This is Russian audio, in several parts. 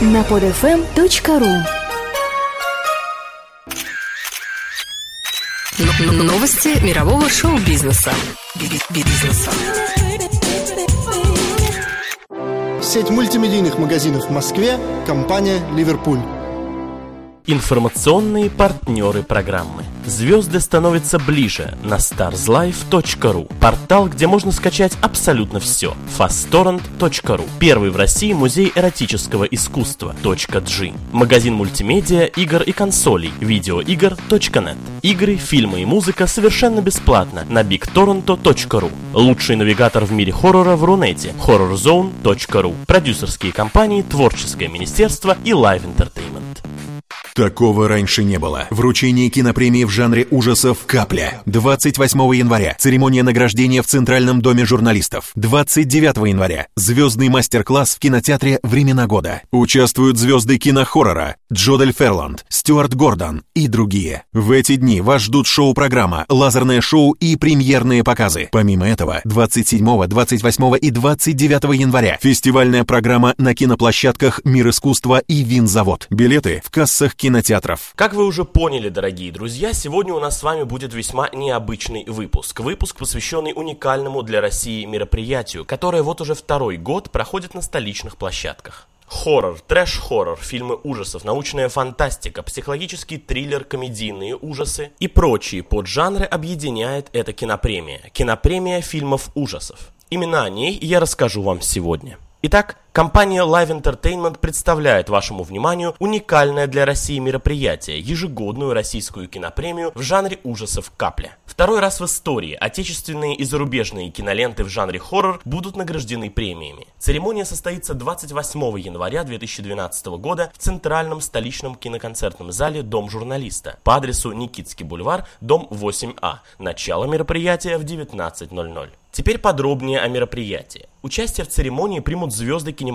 на podfm.ru Новости мирового шоу-бизнеса. Бизнеса. Сеть мультимедийных магазинов в Москве, компания «Ливерпуль». Информационные партнеры программы. Звезды становятся ближе на starslife.ru. Портал, где можно скачать абсолютно все. fasttorrent.ru. Первый в России музей эротического искусства. .g. Магазин мультимедиа, игр и консолей. Видеоигр.нет. Игры, фильмы и музыка совершенно бесплатно на bigtorrento.ru. Лучший навигатор в мире хоррора в Рунете. horrorzone.ru. Продюсерские компании, творческое министерство и Live Entertainment. Такого раньше не было. Вручение кинопремии в жанре ужасов «Капля». 28 января. Церемония награждения в Центральном доме журналистов. 29 января. Звездный мастер-класс в кинотеатре «Времена года». Участвуют звезды кинохоррора Джодель Ферланд, Стюарт Гордон и другие. В эти дни вас ждут шоу-программа, лазерное шоу и премьерные показы. Помимо этого, 27, 28 и 29 января фестивальная программа на киноплощадках «Мир искусства» и «Винзавод». Билеты в кассах кинотеатров. Как вы уже поняли, дорогие друзья, сегодня у нас с вами будет весьма необычный выпуск. Выпуск, посвященный уникальному для России мероприятию, которое вот уже второй год проходит на столичных площадках. Хоррор, трэш-хоррор, фильмы ужасов, научная фантастика, психологический триллер, комедийные ужасы и прочие поджанры объединяет эта кинопремия. Кинопремия фильмов ужасов. Именно о ней я расскажу вам сегодня. Итак, компания Live Entertainment представляет вашему вниманию уникальное для России мероприятие, ежегодную российскую кинопремию в жанре ужасов «Капля». Второй раз в истории отечественные и зарубежные киноленты в жанре хоррор будут награждены премиями. Церемония состоится 28 января 2012 года в Центральном столичном киноконцертном зале Дом журналиста по адресу Никитский бульвар, дом 8А. Начало мероприятия в 19.00. Теперь подробнее о мероприятии. Участие в церемонии примут звезды кинематографа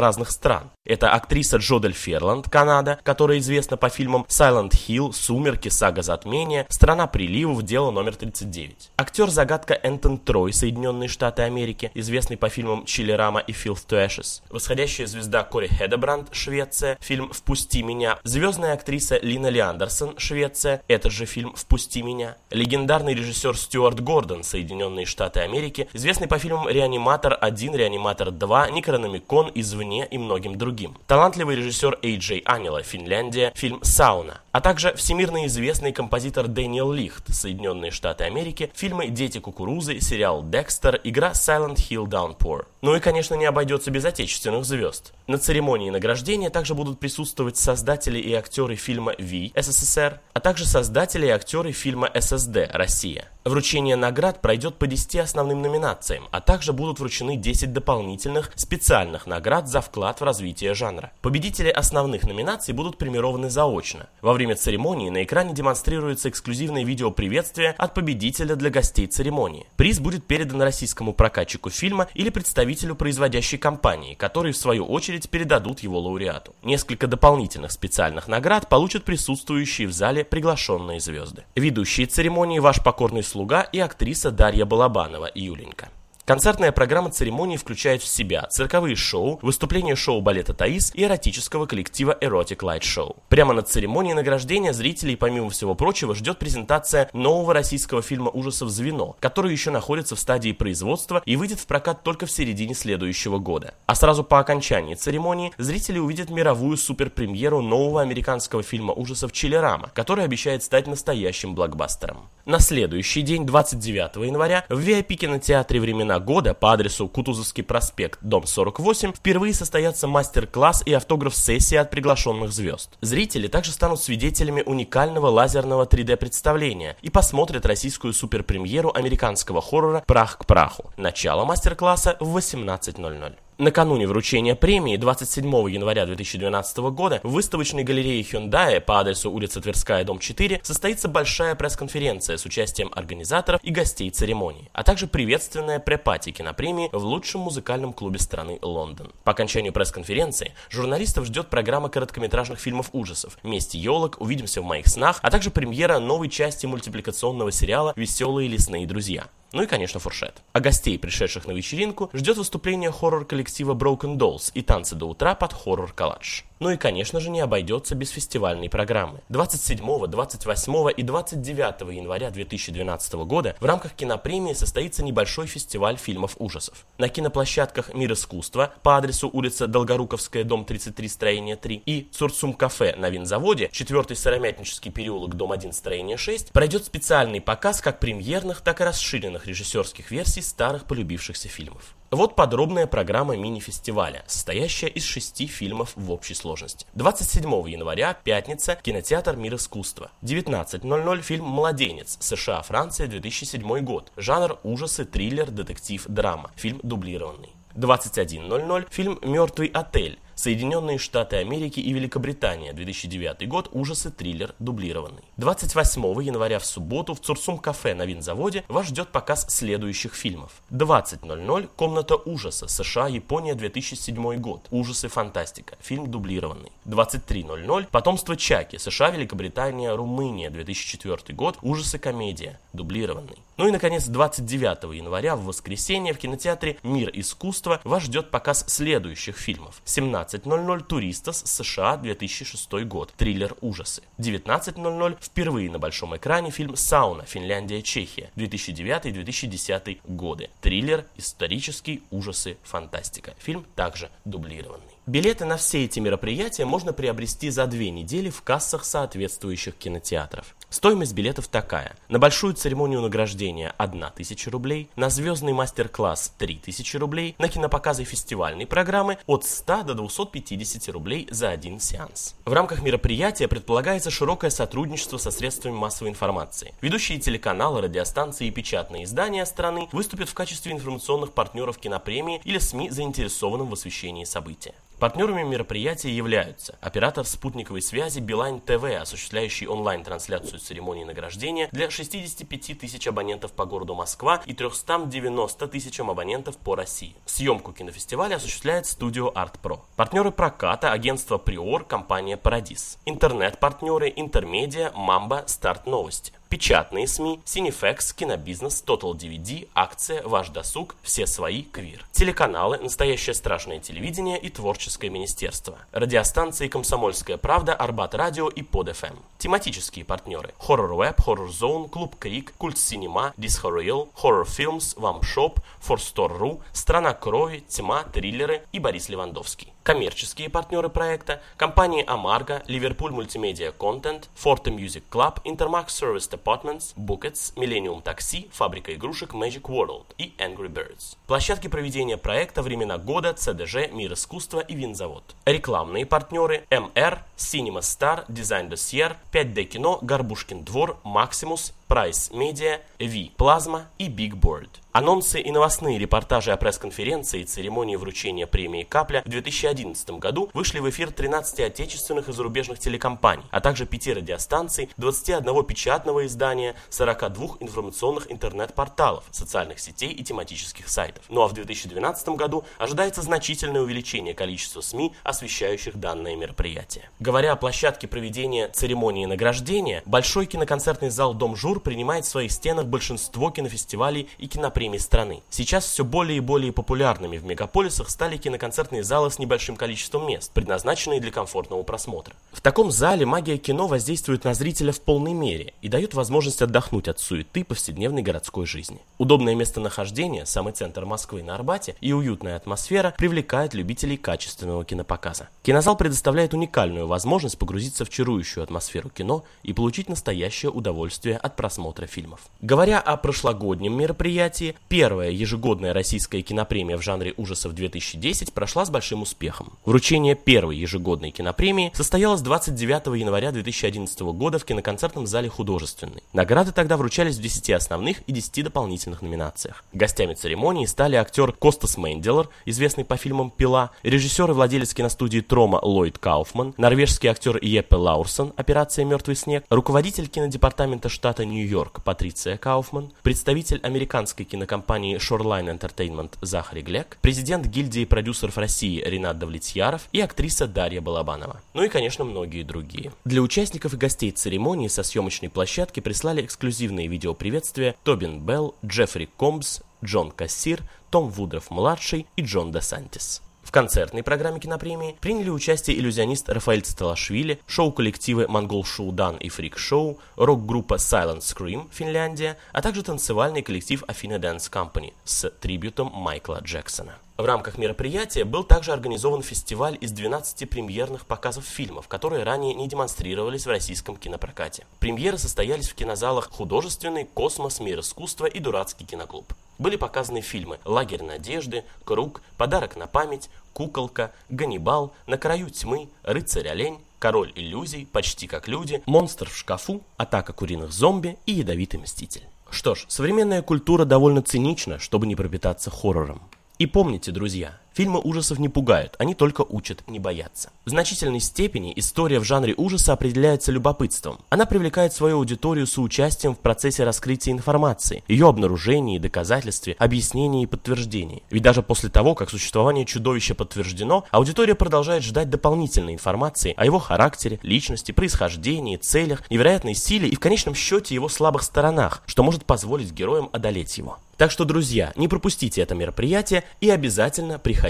разных стран. Это актриса Джодель Ферланд, Канада, которая известна по фильмам Silent Hill, Сумерки, Сага Затмения, Страна приливов, Дело номер 39. Актер-загадка Энтон Трой, Соединенные Штаты Америки, известный по фильмам Чилерама и Filth to Ashes. Восходящая звезда Кори Хедебранд, Швеция, фильм «Впусти меня». Звездная актриса Лина Ли Андерсон, Швеция, этот же фильм «Впусти меня». Легендарный режиссер Стюарт Гордон, Соединенные Штаты Америки, известный по фильмам «Реаниматор 1», «Реаниматор 2», «Некрономикон», «Извне» и многим другим. Талантливый режиссер Эй Джей Анила, Финляндия, фильм «Сауна». А также всемирно известный композитор Дэниел Лихт, Соединенные Штаты Америки, фильмы «Дети кукурузы», сериал «Декстер», игра Silent Hill Downpour. Ну и, конечно, не обойдется без отечественных звезд. На церемонии награждения также будут присутствовать создатели и актеры фильма «Ви» СССР, а также создатели и актеры фильма «ССД» Россия. Вручение наград пройдет по 10 основным номинациям, а также будут вручены 10 дополнительных специальных наград за вклад в развитие жанра. Победители основных номинаций будут премированы заочно. Во время церемонии на экране демонстрируется эксклюзивное видео приветствия от победителя для гостей церемонии. Приз будет передан российскому прокатчику фильма или представителю производящей компании, которые в свою очередь передадут его лауреату. Несколько дополнительных специальных наград получат присутствующие в зале приглашенные звезды. Ведущие церемонии ваш покорный слуга и актриса Дарья Балабанова, Юленька. Концертная программа церемонии включает в себя цирковые шоу, выступления шоу балета «Таис» и эротического коллектива Erotic Light Show. Прямо над церемонией награждения зрителей, помимо всего прочего, ждет презентация нового российского фильма ужасов «Звено», который еще находится в стадии производства и выйдет в прокат только в середине следующего года. А сразу по окончании церемонии зрители увидят мировую суперпремьеру нового американского фильма ужасов «Чилерама», который обещает стать настоящим блокбастером. На следующий день, 29 января, в VIP-кинотеатре «Времена года по адресу Кутузовский проспект, дом 48, впервые состоятся мастер-класс и автограф-сессия от приглашенных звезд. Зрители также станут свидетелями уникального лазерного 3D-представления и посмотрят российскую суперпремьеру американского хоррора «Прах к праху». Начало мастер-класса в 18.00. Накануне вручения премии 27 января 2012 года в выставочной галерее Hyundai по адресу улица Тверская, дом 4 состоится большая пресс-конференция с участием организаторов и гостей церемонии, а также приветственная препати кинопремии в лучшем музыкальном клубе страны Лондон. По окончанию пресс-конференции журналистов ждет программа короткометражных фильмов ужасов «Месть елок», «Увидимся в моих снах», а также премьера новой части мультипликационного сериала «Веселые лесные друзья». Ну и, конечно, фуршет. А гостей, пришедших на вечеринку, ждет выступление хоррор-коллектива Broken Dolls и танцы до утра под хоррор-колладж. Ну и, конечно же, не обойдется без фестивальной программы. 27, 28 и 29 января 2012 года в рамках кинопремии состоится небольшой фестиваль фильмов ужасов. На киноплощадках Мир искусства по адресу улица Долгоруковская, дом 33, строение 3 и Сурцум кафе на винзаводе, 4 Сыромятнический переулок, дом 1, строение 6, пройдет специальный показ как премьерных, так и расширенных режиссерских версий старых полюбившихся фильмов. Вот подробная программа мини-фестиваля, состоящая из шести фильмов в общей сложности. 27 января, пятница, кинотеатр «Мир искусства». 19.00 фильм «Младенец», США, Франция, 2007 год. Жанр ужасы, триллер, детектив, драма. Фильм дублированный. 21.00 фильм «Мертвый отель», Соединенные Штаты Америки и Великобритания, 2009 год, ужасы, триллер, дублированный. 28 января в субботу в Цурсум кафе на винзаводе вас ждет показ следующих фильмов. 20.00 Комната ужаса, США, Япония, 2007 год, ужасы, фантастика, фильм дублированный. 23.00 Потомство Чаки, США, Великобритания, Румыния, 2004 год, ужасы, комедия, дублированный. Ну и, наконец, 29 января в воскресенье в кинотеатре «Мир искусства» вас ждет показ следующих фильмов. 17.00 «Туристас», США, 2006 год, триллер ужасы. 19.00 впервые на большом экране фильм «Сауна», Финляндия, Чехия, 2009-2010 годы, триллер, исторический, ужасы, фантастика. Фильм также дублированный. Билеты на все эти мероприятия можно приобрести за две недели в кассах соответствующих кинотеатров. Стоимость билетов такая. На большую церемонию награждения 1000 рублей, на звездный мастер-класс 3000 рублей, на кинопоказы фестивальной программы от 100 до 250 рублей за один сеанс. В рамках мероприятия предполагается широкое сотрудничество со средствами массовой информации. Ведущие телеканалы, радиостанции и печатные издания страны выступят в качестве информационных партнеров кинопремии или СМИ, заинтересованным в освещении события. Партнерами мероприятия являются оператор спутниковой связи Билайн ТВ, осуществляющий онлайн-трансляцию церемонии награждения для 65 тысяч абонентов по городу Москва и 390 тысячам абонентов по России. Съемку кинофестиваля осуществляет студио Art Pro. Партнеры проката, агентство Приор, компания Парадис. Интернет-партнеры Интермедиа, Мамба, Старт Новости. Печатные СМИ, Cinefex, Кинобизнес, Total DVD, Акция, Ваш досуг, Все свои, Квир. Телеканалы, Настоящее страшное телевидение и Творческое министерство. Радиостанции Комсомольская правда, Арбат радио и Под ФМ. Тематические партнеры. Horror Web, Horror Zone, Клуб Крик, Культ Синема, Dishoreal, Horror Films, Вамшоп, Forstore.ru, Страна крови, Тьма, Триллеры и Борис Левандовский. Коммерческие партнеры проекта – компании Амарго, Ливерпуль Мультимедиа Контент, Forte Music Club, Intermax Service Departments, Buckets, Millennium Taxi, Фабрика игрушек Magic World и Angry Birds. Площадки проведения проекта, времена года, ЦДЖ, Мир искусства и Винзавод. Рекламные партнеры – МР, Cinema Star, Design Dossier, 5D Кино, Горбушкин двор, Maximus, Price Media, V Plasma и Big Board. Анонсы и новостные репортажи о пресс-конференции и церемонии вручения премии «Капля» в 2011 году вышли в эфир 13 отечественных и зарубежных телекомпаний, а также 5 радиостанций, 21 печатного издания, 42 информационных интернет-порталов, социальных сетей и тематических сайтов. Ну а в 2012 году ожидается значительное увеличение количества СМИ, освещающих данное мероприятие. Говоря о площадке проведения церемонии награждения, Большой киноконцертный зал «Дом Жур» принимает в своих стенах большинство кинофестивалей и кинопремий премий страны. Сейчас все более и более популярными в мегаполисах стали киноконцертные залы с небольшим количеством мест, предназначенные для комфортного просмотра. В таком зале магия кино воздействует на зрителя в полной мере и дает возможность отдохнуть от суеты повседневной городской жизни. Удобное местонахождение, самый центр Москвы на Арбате и уютная атмосфера привлекают любителей качественного кинопоказа. Кинозал предоставляет уникальную возможность погрузиться в чарующую атмосферу кино и получить настоящее удовольствие от просмотра фильмов. Говоря о прошлогоднем мероприятии, Первая ежегодная российская кинопремия в жанре ужасов 2010 прошла с большим успехом. Вручение первой ежегодной кинопремии состоялось 29 января 2011 года в киноконцертном зале «Художественный». Награды тогда вручались в 10 основных и 10 дополнительных номинациях. Гостями церемонии стали актер Костас Менделер, известный по фильмам «Пила», режиссер и владелец киностудии Трома Ллойд Кауфман, норвежский актер Еппе Лаурсон, «Операция «Мертвый снег», руководитель кинодепартамента штата Нью Нью-Йорк Патриция Кауфман, представитель американской кинокомпании Shoreline Entertainment Захари Глек, президент гильдии продюсеров России Ренат Давлетьяров и актриса Дарья Балабанова. Ну и, конечно, многие другие. Для участников и гостей церемонии со съемочной площадки прислали эксклюзивные видеоприветствия Тобин Белл, Джеффри Комбс, Джон Кассир, Том Вудрафф-младший и Джон Десантис. В концертной программе кинопремии приняли участие иллюзионист Рафаэль Сталашвили, шоу-коллективы Монгол Шуудан и Фрик Шоу, рок-группа Silent Scream, Финляндия, а также танцевальный коллектив Афина Dance Company с трибютом Майкла Джексона. В рамках мероприятия был также организован фестиваль из 12 премьерных показов фильмов, которые ранее не демонстрировались в российском кинопрокате. Премьеры состоялись в кинозалах «Художественный», «Космос», «Мир искусства» и «Дурацкий киноклуб». Были показаны фильмы «Лагерь надежды», «Круг», «Подарок на память», «Куколка», «Ганнибал», «На краю тьмы», «Рыцарь-олень», «Король иллюзий», «Почти как люди», «Монстр в шкафу», «Атака куриных зомби» и «Ядовитый мститель». Что ж, современная культура довольно цинична, чтобы не пропитаться хоррором. И помните, друзья, фильмы ужасов не пугают, они только учат не бояться. В значительной степени история в жанре ужаса определяется любопытством. Она привлекает свою аудиторию соучастием в процессе раскрытия информации, ее обнаружении, доказательстве, объяснении и подтверждении. Ведь даже после того, как существование чудовища подтверждено, аудитория продолжает ждать дополнительной информации о его характере, личности, происхождении, целях, невероятной силе и в конечном счете его слабых сторонах, что может позволить героям одолеть его. Так что, друзья, не пропустите это мероприятие и обязательно приходите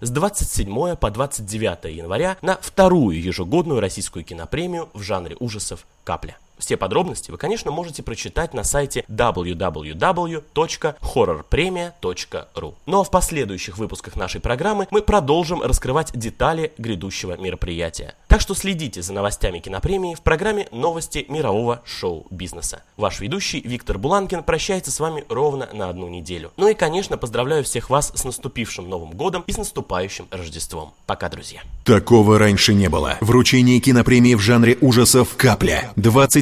с 27 по 29 января на вторую ежегодную российскую кинопремию в жанре ужасов «Капля». Все подробности вы, конечно, можете прочитать на сайте www.horrorpremia.ru. Ну а в последующих выпусках нашей программы мы продолжим раскрывать детали грядущего мероприятия. Так что следите за новостями кинопремии в программе «Новости мирового шоу-бизнеса». Ваш ведущий Виктор Буланкин прощается с вами ровно на одну неделю. Ну и, конечно, поздравляю всех вас с наступившим Новым Годом и с наступающим Рождеством. Пока, друзья. Такого раньше не было. Вручение кинопремии в жанре ужасов «Капля».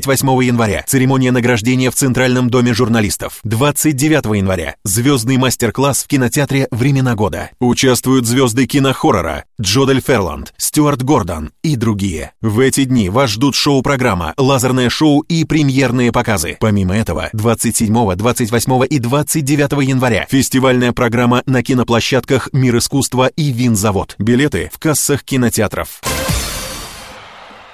28 января. Церемония награждения в Центральном доме журналистов. 29 января. Звездный мастер-класс в кинотеатре «Времена года». Участвуют звезды кинохоррора Джодель Ферланд, Стюарт Гордон и другие. В эти дни вас ждут шоу-программа, лазерное шоу и премьерные показы. Помимо этого, 27, 28 и 29 января фестивальная программа на киноплощадках «Мир искусства» и «Винзавод». Билеты в кассах кинотеатров.